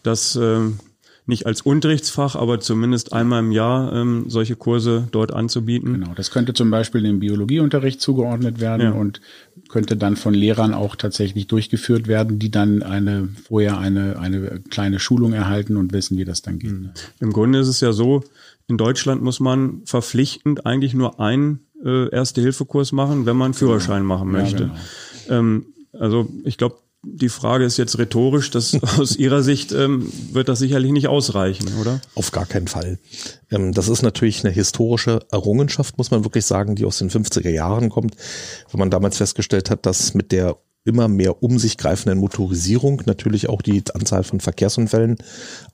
dass ähm, nicht als Unterrichtsfach, aber zumindest einmal im Jahr ähm, solche Kurse dort anzubieten. Genau, das könnte zum Beispiel dem Biologieunterricht zugeordnet werden ja. und könnte dann von Lehrern auch tatsächlich durchgeführt werden, die dann eine vorher eine, eine kleine Schulung erhalten und wissen, wie das dann geht. Mhm. Im Grunde ist es ja so, in Deutschland muss man verpflichtend eigentlich nur einen äh, Erste-Hilfe-Kurs machen, wenn man Führerschein genau. machen möchte. Ja, genau. ähm, also ich glaube, die Frage ist jetzt rhetorisch, dass aus Ihrer Sicht ähm, wird das sicherlich nicht ausreichen, oder? Auf gar keinen Fall. Ähm, das ist natürlich eine historische Errungenschaft, muss man wirklich sagen, die aus den 50er Jahren kommt, wenn man damals festgestellt hat, dass mit der immer mehr um sich greifenden Motorisierung natürlich auch die Anzahl von Verkehrsunfällen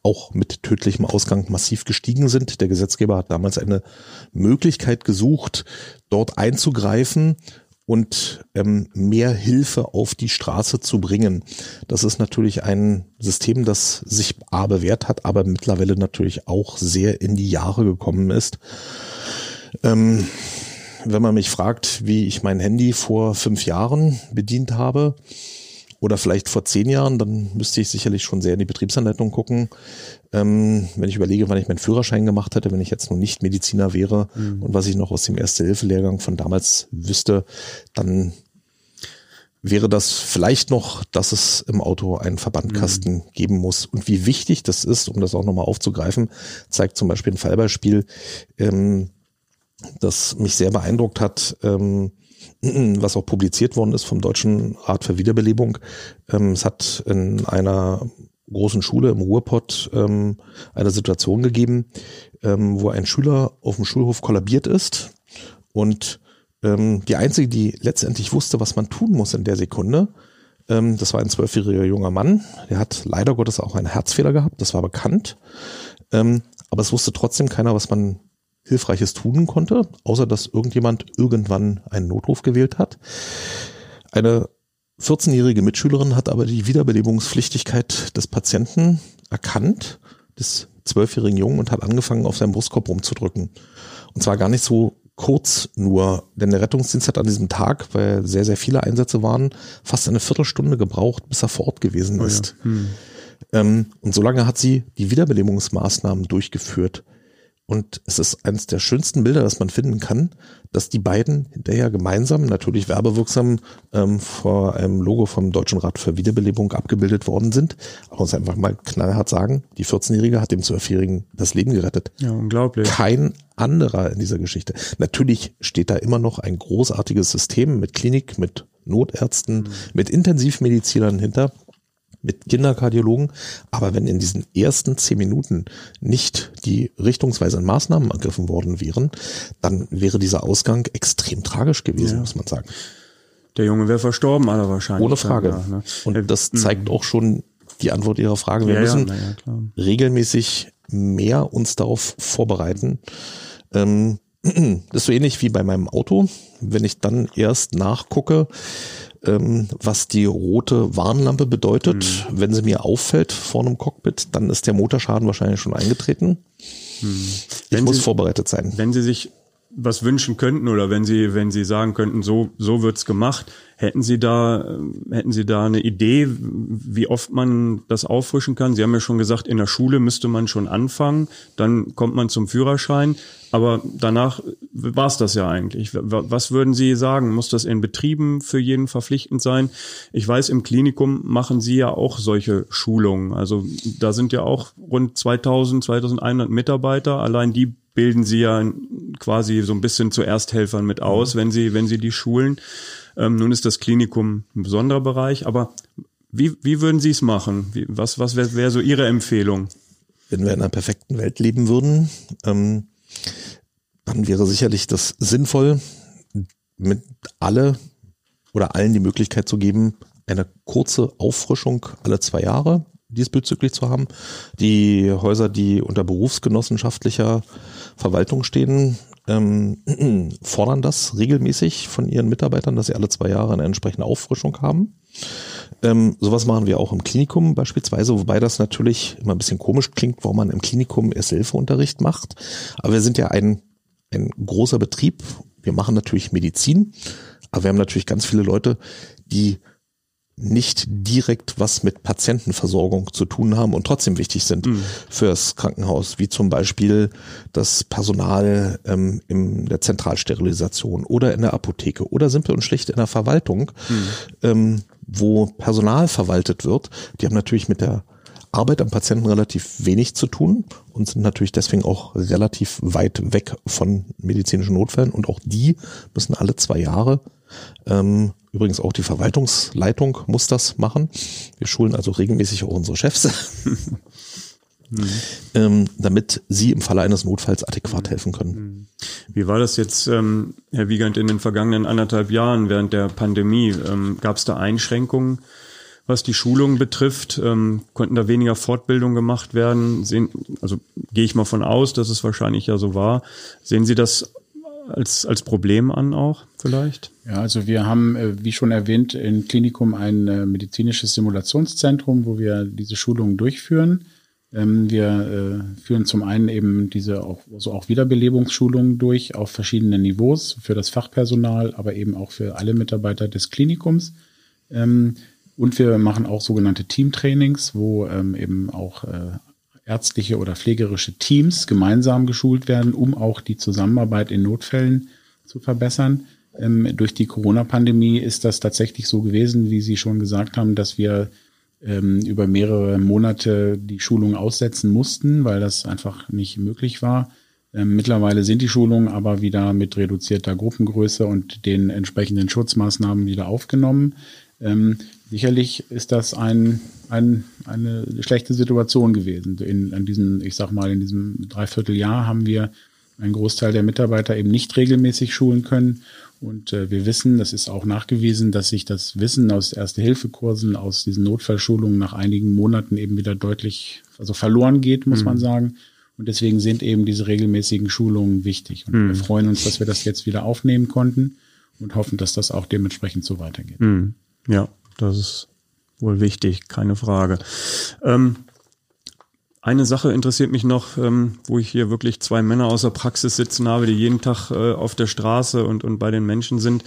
auch mit tödlichem Ausgang massiv gestiegen sind. Der Gesetzgeber hat damals eine Möglichkeit gesucht, dort einzugreifen und ähm, mehr Hilfe auf die Straße zu bringen. Das ist natürlich ein System, das sich A bewährt hat, aber mittlerweile natürlich auch sehr in die Jahre gekommen ist. Ähm, wenn man mich fragt, wie ich mein Handy vor fünf Jahren bedient habe, oder vielleicht vor zehn Jahren, dann müsste ich sicherlich schon sehr in die Betriebsanleitung gucken. Ähm, wenn ich überlege, wann ich meinen Führerschein gemacht hätte, wenn ich jetzt noch nicht Mediziner wäre mhm. und was ich noch aus dem Erste-Hilfe-Lehrgang von damals wüsste, dann wäre das vielleicht noch, dass es im Auto einen Verbandkasten mhm. geben muss. Und wie wichtig das ist, um das auch nochmal aufzugreifen, zeigt zum Beispiel ein Fallbeispiel, ähm, das mich sehr beeindruckt hat. Ähm, was auch publiziert worden ist vom Deutschen Rat für Wiederbelebung. Ähm, es hat in einer großen Schule im Ruhrpott ähm, eine Situation gegeben, ähm, wo ein Schüler auf dem Schulhof kollabiert ist und die einzige, die letztendlich wusste, was man tun muss in der Sekunde, das war ein zwölfjähriger junger Mann, der hat leider Gottes auch einen Herzfehler gehabt, das war bekannt, aber es wusste trotzdem keiner, was man Hilfreiches tun konnte, außer dass irgendjemand irgendwann einen Notruf gewählt hat. Eine 14-jährige Mitschülerin hat aber die Wiederbelebungspflichtigkeit des Patienten erkannt, des zwölfjährigen Jungen, und hat angefangen, auf seinen Brustkorb rumzudrücken. Und zwar gar nicht so kurz nur, denn der Rettungsdienst hat an diesem Tag, weil sehr, sehr viele Einsätze waren, fast eine Viertelstunde gebraucht, bis er vor Ort gewesen ist. Oh ja. hm. ähm, und so lange hat sie die Wiederbelebungsmaßnahmen durchgeführt. Und es ist eines der schönsten Bilder, das man finden kann, dass die beiden hinterher gemeinsam, natürlich werbewirksam, ähm, vor einem Logo vom Deutschen Rat für Wiederbelebung abgebildet worden sind. Aber uns einfach mal knallhart sagen, die 14-Jährige hat dem 12-Jährigen das Leben gerettet. Ja, unglaublich. Kein anderer in dieser Geschichte. Natürlich steht da immer noch ein großartiges System mit Klinik, mit Notärzten, mhm. mit Intensivmedizinern hinter mit Kinderkardiologen. Aber wenn in diesen ersten zehn Minuten nicht die richtungsweisenden Maßnahmen ergriffen worden wären, dann wäre dieser Ausgang extrem tragisch gewesen, ja. muss man sagen. Der Junge wäre verstorben, aller wahrscheinlich. Ohne Frage. Ja, ne? Und das zeigt auch schon die Antwort Ihrer Frage. Wir ja, müssen ja, regelmäßig mehr uns darauf vorbereiten. Ähm, das ist so ähnlich wie bei meinem Auto. Wenn ich dann erst nachgucke, ähm, was die rote Warnlampe bedeutet. Mhm. Wenn sie mir auffällt vor einem Cockpit, dann ist der Motorschaden wahrscheinlich schon eingetreten. Mhm. Ich muss sie, vorbereitet sein. Wenn Sie sich was wünschen könnten oder wenn Sie, wenn Sie sagen könnten, so, so wird's gemacht, hätten Sie da, hätten Sie da eine Idee, wie oft man das auffrischen kann? Sie haben ja schon gesagt, in der Schule müsste man schon anfangen, dann kommt man zum Führerschein. Aber danach war es das ja eigentlich. Was würden Sie sagen? Muss das in Betrieben für jeden verpflichtend sein? Ich weiß, im Klinikum machen Sie ja auch solche Schulungen. Also da sind ja auch rund 2000, 2100 Mitarbeiter. Allein die bilden Sie ja quasi so ein bisschen zu Ersthelfern mit aus, wenn Sie, wenn Sie die schulen. Ähm, nun ist das Klinikum ein besonderer Bereich, aber wie, wie würden Sie es machen? Wie, was was wäre wär so Ihre Empfehlung? Wenn wir in einer perfekten Welt leben würden, ähm, dann wäre sicherlich das sinnvoll, mit alle oder allen die Möglichkeit zu geben, eine kurze Auffrischung alle zwei Jahre diesbezüglich zu haben. Die Häuser, die unter berufsgenossenschaftlicher Verwaltung stehen, ähm, fordern das regelmäßig von ihren Mitarbeitern, dass sie alle zwei Jahre eine entsprechende Auffrischung haben. Ähm, sowas machen wir auch im Klinikum beispielsweise, wobei das natürlich immer ein bisschen komisch klingt, warum man im Klinikum Erste-Hilfe-Unterricht macht. Aber wir sind ja ein ein großer Betrieb. Wir machen natürlich Medizin, aber wir haben natürlich ganz viele Leute, die nicht direkt was mit Patientenversorgung zu tun haben und trotzdem wichtig sind mhm. fürs Krankenhaus, wie zum Beispiel das Personal ähm, in der Zentralsterilisation oder in der Apotheke oder simpel und schlicht in der Verwaltung, mhm. ähm, wo Personal verwaltet wird. Die haben natürlich mit der Arbeit am Patienten relativ wenig zu tun und sind natürlich deswegen auch relativ weit weg von medizinischen Notfällen und auch die müssen alle zwei Jahre ähm, übrigens auch die Verwaltungsleitung muss das machen. Wir schulen also regelmäßig auch unsere Chefs, mhm. ähm, damit sie im Falle eines Notfalls adäquat helfen können. Mhm. Wie war das jetzt, ähm, Herr Wiegand, in den vergangenen anderthalb Jahren während der Pandemie? Ähm, Gab es da Einschränkungen? was die Schulungen betrifft. Ähm, konnten da weniger Fortbildung gemacht werden? Sehen, also gehe ich mal von aus, dass es wahrscheinlich ja so war. Sehen Sie das als, als Problem an auch vielleicht? Ja, also wir haben, äh, wie schon erwähnt, im Klinikum ein äh, medizinisches Simulationszentrum, wo wir diese Schulungen durchführen. Ähm, wir äh, führen zum einen eben diese auch, also auch Wiederbelebungsschulungen durch auf verschiedenen Niveaus für das Fachpersonal, aber eben auch für alle Mitarbeiter des Klinikums. Ähm, und wir machen auch sogenannte Teamtrainings, wo ähm, eben auch ärztliche oder pflegerische Teams gemeinsam geschult werden, um auch die Zusammenarbeit in Notfällen zu verbessern. Ähm, durch die Corona-Pandemie ist das tatsächlich so gewesen, wie Sie schon gesagt haben, dass wir ähm, über mehrere Monate die Schulung aussetzen mussten, weil das einfach nicht möglich war. Ähm, mittlerweile sind die Schulungen aber wieder mit reduzierter Gruppengröße und den entsprechenden Schutzmaßnahmen wieder aufgenommen. Sicherlich ist das ein, ein, eine schlechte Situation gewesen. In, in diesem, ich sag mal, in diesem Dreivierteljahr haben wir einen Großteil der Mitarbeiter eben nicht regelmäßig schulen können. Und äh, wir wissen, das ist auch nachgewiesen, dass sich das Wissen aus Erste-Hilfe-Kursen, aus diesen Notfallschulungen nach einigen Monaten eben wieder deutlich, also verloren geht, muss mhm. man sagen. Und deswegen sind eben diese regelmäßigen Schulungen wichtig. Und mhm. wir freuen uns, dass wir das jetzt wieder aufnehmen konnten und hoffen, dass das auch dementsprechend so weitergeht. Mhm. Ja, das ist wohl wichtig, keine Frage. Ähm, eine Sache interessiert mich noch, ähm, wo ich hier wirklich zwei Männer aus der Praxis sitzen habe, die jeden Tag äh, auf der Straße und, und bei den Menschen sind.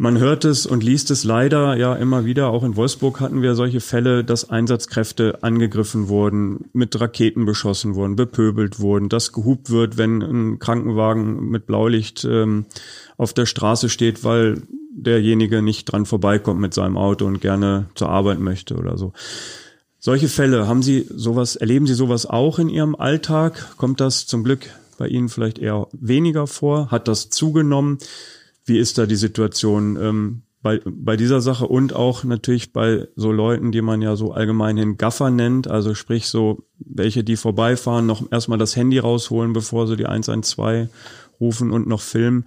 Man hört es und liest es leider ja immer wieder. Auch in Wolfsburg hatten wir solche Fälle, dass Einsatzkräfte angegriffen wurden, mit Raketen beschossen wurden, bepöbelt wurden, dass gehupt wird, wenn ein Krankenwagen mit Blaulicht ähm, auf der Straße steht, weil derjenige nicht dran vorbeikommt mit seinem Auto und gerne zur Arbeit möchte oder so. Solche Fälle, haben Sie sowas, erleben Sie sowas auch in Ihrem Alltag? Kommt das zum Glück bei Ihnen vielleicht eher weniger vor? Hat das zugenommen? Wie ist da die Situation ähm, bei, bei dieser Sache und auch natürlich bei so Leuten, die man ja so allgemein hin Gaffer nennt, also sprich so welche, die vorbeifahren, noch erstmal das Handy rausholen, bevor sie die 112 rufen und noch filmen.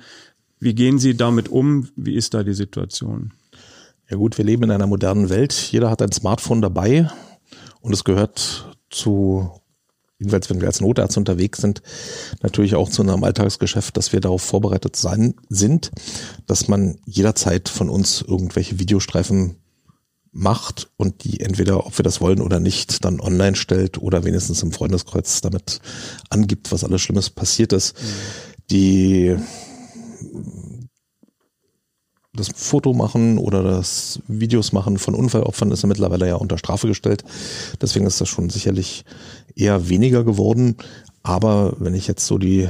Wie gehen Sie damit um? Wie ist da die Situation? Ja gut, wir leben in einer modernen Welt. Jeder hat ein Smartphone dabei und es gehört zu, jedenfalls wenn wir als Notärzte unterwegs sind, natürlich auch zu unserem Alltagsgeschäft, dass wir darauf vorbereitet sein, sind, dass man jederzeit von uns irgendwelche Videostreifen macht und die entweder, ob wir das wollen oder nicht, dann online stellt oder wenigstens im Freundeskreuz damit angibt, was alles Schlimmes passiert ist. Mhm. Die das Foto machen oder das Videos machen von Unfallopfern ist ja mittlerweile ja unter Strafe gestellt. Deswegen ist das schon sicherlich eher weniger geworden. Aber wenn ich jetzt so die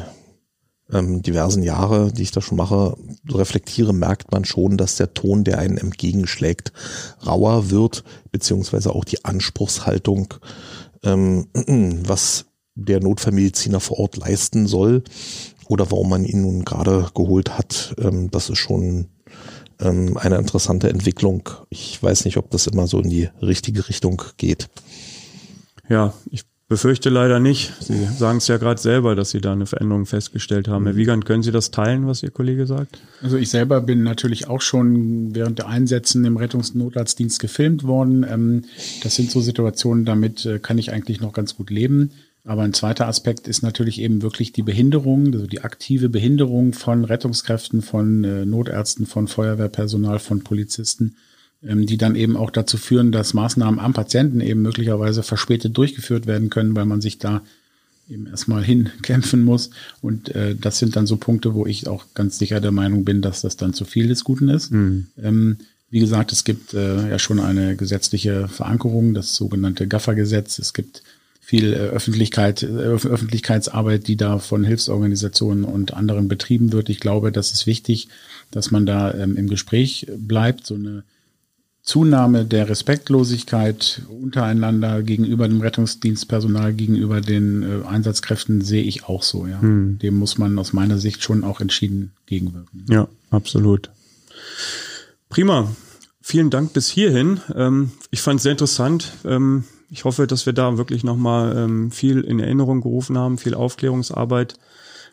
ähm, diversen Jahre, die ich da schon mache, reflektiere, merkt man schon, dass der Ton, der einen entgegenschlägt, rauer wird, beziehungsweise auch die Anspruchshaltung, ähm, was der Notfallmediziner vor Ort leisten soll oder warum man ihn nun gerade geholt hat, ähm, das ist schon ähm, eine interessante Entwicklung. Ich weiß nicht, ob das immer so in die richtige Richtung geht. Ja, ich befürchte leider nicht. Sie sagen es ja gerade selber, dass Sie da eine Veränderung festgestellt haben. Herr mhm. Wiegand, können Sie das teilen, was Ihr Kollege sagt? Also ich selber bin natürlich auch schon während der Einsätzen im Rettungsnotarztdienst gefilmt worden. Ähm, das sind so Situationen, damit äh, kann ich eigentlich noch ganz gut leben. Aber ein zweiter Aspekt ist natürlich eben wirklich die Behinderung, also die aktive Behinderung von Rettungskräften, von äh, Notärzten, von Feuerwehrpersonal, von Polizisten, ähm, die dann eben auch dazu führen, dass Maßnahmen am Patienten eben möglicherweise verspätet durchgeführt werden können, weil man sich da eben erstmal hinkämpfen muss. Und äh, das sind dann so Punkte, wo ich auch ganz sicher der Meinung bin, dass das dann zu viel des Guten ist. Mhm. Ähm, wie gesagt, es gibt äh, ja schon eine gesetzliche Verankerung, das sogenannte Gaffer-Gesetz. Es gibt viel äh, Öffentlichkeit, äh, Öffentlichkeitsarbeit, die da von Hilfsorganisationen und anderen betrieben wird. Ich glaube, das ist wichtig, dass man da ähm, im Gespräch bleibt. So eine Zunahme der Respektlosigkeit untereinander gegenüber dem Rettungsdienstpersonal, gegenüber den äh, Einsatzkräften sehe ich auch so. Ja. Hm. Dem muss man aus meiner Sicht schon auch entschieden gegenwirken. Ja, absolut. Prima. Vielen Dank bis hierhin. Ähm, ich fand es sehr interessant. Ähm, ich hoffe, dass wir da wirklich nochmal ähm, viel in Erinnerung gerufen haben, viel Aufklärungsarbeit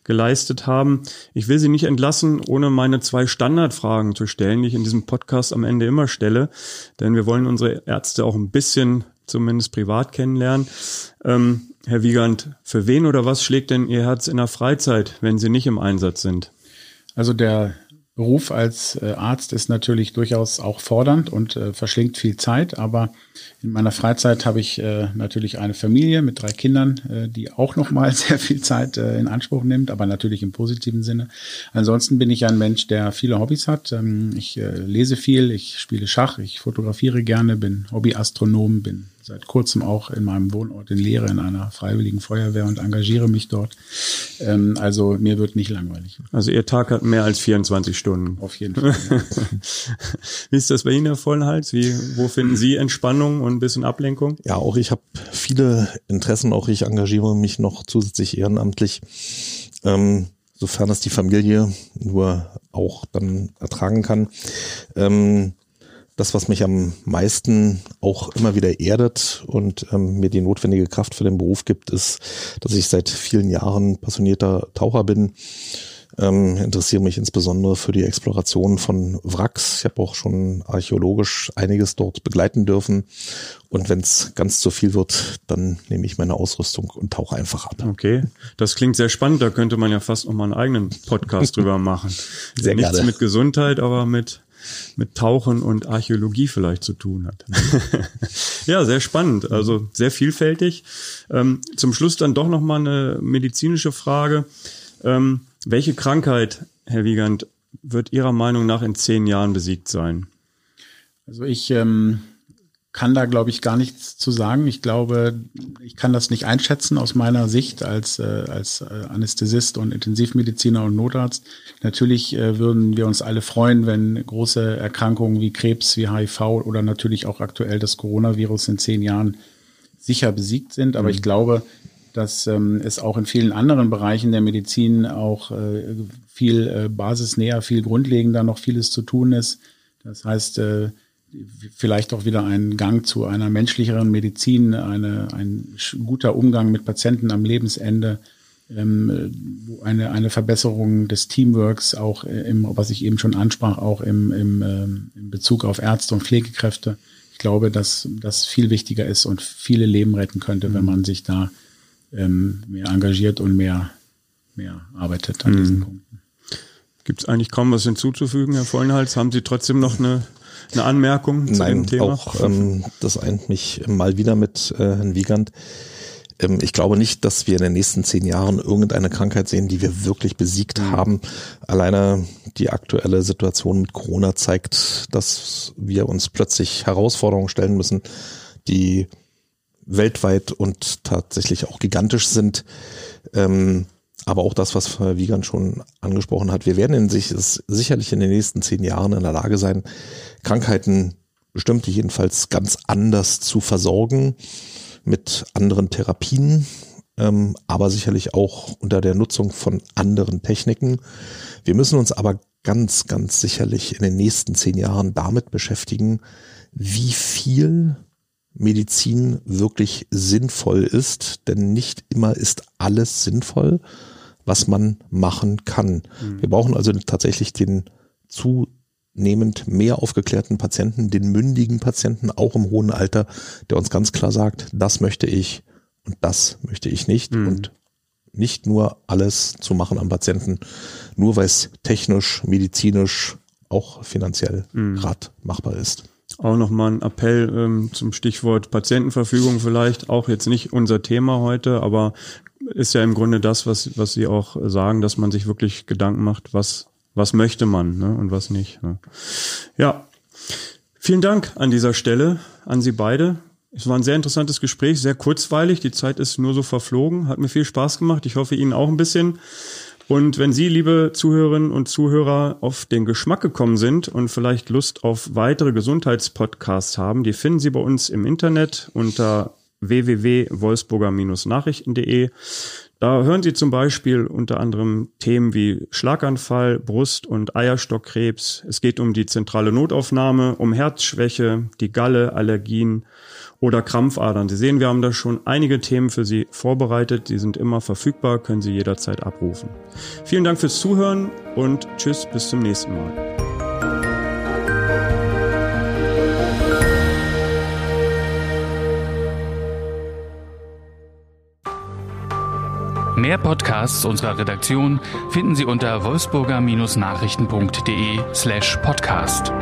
geleistet haben. Ich will Sie nicht entlassen, ohne meine zwei Standardfragen zu stellen, die ich in diesem Podcast am Ende immer stelle, denn wir wollen unsere Ärzte auch ein bisschen zumindest privat kennenlernen. Ähm, Herr Wiegand, für wen oder was schlägt denn Ihr Herz in der Freizeit, wenn Sie nicht im Einsatz sind? Also der Beruf als äh, Arzt ist natürlich durchaus auch fordernd und äh, verschlingt viel Zeit, aber in meiner Freizeit habe ich äh, natürlich eine Familie mit drei Kindern, äh, die auch nochmal sehr viel Zeit äh, in Anspruch nimmt, aber natürlich im positiven Sinne. Ansonsten bin ich ein Mensch, der viele Hobbys hat. Ähm, ich äh, lese viel, ich spiele Schach, ich fotografiere gerne, bin Hobbyastronom, bin seit kurzem auch in meinem Wohnort in Lehre in einer freiwilligen Feuerwehr und engagiere mich dort. Ähm, also mir wird nicht langweilig. Also Ihr Tag hat mehr als 24 Stunden. Auf jeden Fall. Ja. Wie ist das bei Ihnen, Herr Vollenhals? Wie, wo finden Sie Entspannung und ein bisschen Ablenkung? Ja, auch ich habe viele Interessen. Auch ich engagiere mich noch zusätzlich ehrenamtlich. Ähm, sofern es die Familie nur auch dann ertragen kann. Ähm, das, was mich am meisten auch immer wieder erdet und ähm, mir die notwendige Kraft für den Beruf gibt, ist, dass ich seit vielen Jahren passionierter Taucher bin. Ähm, interessiere mich insbesondere für die Exploration von Wracks. Ich habe auch schon archäologisch einiges dort begleiten dürfen. Und wenn es ganz zu viel wird, dann nehme ich meine Ausrüstung und tauche einfach ab. Okay, das klingt sehr spannend. Da könnte man ja fast noch mal einen eigenen Podcast drüber machen. Sehr Nichts gerne. mit Gesundheit, aber mit mit Tauchen und Archäologie vielleicht zu tun hat. ja, sehr spannend, also sehr vielfältig. Ähm, zum Schluss dann doch noch mal eine medizinische Frage. Ähm, welche Krankheit, Herr Wiegand, wird Ihrer Meinung nach in zehn Jahren besiegt sein? Also ich ähm, kann da, glaube ich, gar nichts zu sagen. Ich glaube, ich kann das nicht einschätzen aus meiner Sicht als, äh, als äh, Anästhesist und Intensivmediziner und Notarzt. Natürlich äh, würden wir uns alle freuen, wenn große Erkrankungen wie Krebs, wie HIV oder natürlich auch aktuell das Coronavirus in zehn Jahren sicher besiegt sind. Aber mhm. ich glaube, dass ähm, es auch in vielen anderen Bereichen der Medizin auch äh, viel äh, basisnäher, viel grundlegender noch vieles zu tun ist. Das heißt, äh, vielleicht auch wieder ein Gang zu einer menschlicheren Medizin, eine, ein guter Umgang mit Patienten am Lebensende, ähm, eine, eine Verbesserung des Teamworks, auch im, was ich eben schon ansprach, auch im, im, ähm, im Bezug auf Ärzte und Pflegekräfte. Ich glaube, dass das viel wichtiger ist und viele Leben retten könnte, wenn mhm. man sich da ähm, mehr engagiert und mehr, mehr arbeitet an mhm. diesen Punkten. Gibt es eigentlich kaum was hinzuzufügen, Herr Vollenhals? Haben Sie trotzdem noch eine eine Anmerkung zu Nein, dem Thema? Auch ähm, das eint mich mal wieder mit äh, Herrn Wiegand. Ähm, ich glaube nicht, dass wir in den nächsten zehn Jahren irgendeine Krankheit sehen, die wir wirklich besiegt mhm. haben. Alleine die aktuelle Situation mit Corona zeigt, dass wir uns plötzlich Herausforderungen stellen müssen, die weltweit und tatsächlich auch gigantisch sind. Ähm, aber auch das, was Herr Wiegand schon angesprochen hat, wir werden in sich sicherlich in den nächsten zehn Jahren in der Lage sein, Krankheiten bestimmt jedenfalls ganz anders zu versorgen mit anderen Therapien, ähm, aber sicherlich auch unter der Nutzung von anderen Techniken. Wir müssen uns aber ganz, ganz sicherlich in den nächsten zehn Jahren damit beschäftigen, wie viel Medizin wirklich sinnvoll ist, denn nicht immer ist alles sinnvoll was man machen kann. Mhm. Wir brauchen also tatsächlich den zunehmend mehr aufgeklärten Patienten, den mündigen Patienten, auch im hohen Alter, der uns ganz klar sagt, das möchte ich und das möchte ich nicht mhm. und nicht nur alles zu machen am Patienten, nur weil es technisch, medizinisch, auch finanziell mhm. gerade machbar ist. Auch nochmal ein Appell ähm, zum Stichwort Patientenverfügung vielleicht, auch jetzt nicht unser Thema heute, aber ist ja im Grunde das, was, was Sie auch sagen, dass man sich wirklich Gedanken macht, was, was möchte man ne, und was nicht. Ne. Ja, vielen Dank an dieser Stelle an Sie beide. Es war ein sehr interessantes Gespräch, sehr kurzweilig. Die Zeit ist nur so verflogen. Hat mir viel Spaß gemacht. Ich hoffe Ihnen auch ein bisschen. Und wenn Sie, liebe Zuhörerinnen und Zuhörer, auf den Geschmack gekommen sind und vielleicht Lust auf weitere Gesundheitspodcasts haben, die finden Sie bei uns im Internet unter www.wolfsburger-nachrichten.de. Da hören Sie zum Beispiel unter anderem Themen wie Schlaganfall, Brust- und Eierstockkrebs. Es geht um die zentrale Notaufnahme, um Herzschwäche, die Galle, Allergien oder Krampfadern. Sie sehen, wir haben da schon einige Themen für Sie vorbereitet. Die sind immer verfügbar, können Sie jederzeit abrufen. Vielen Dank fürs Zuhören und tschüss, bis zum nächsten Mal. Mehr Podcasts unserer Redaktion finden Sie unter wolfsburger-nachrichten.de slash podcast.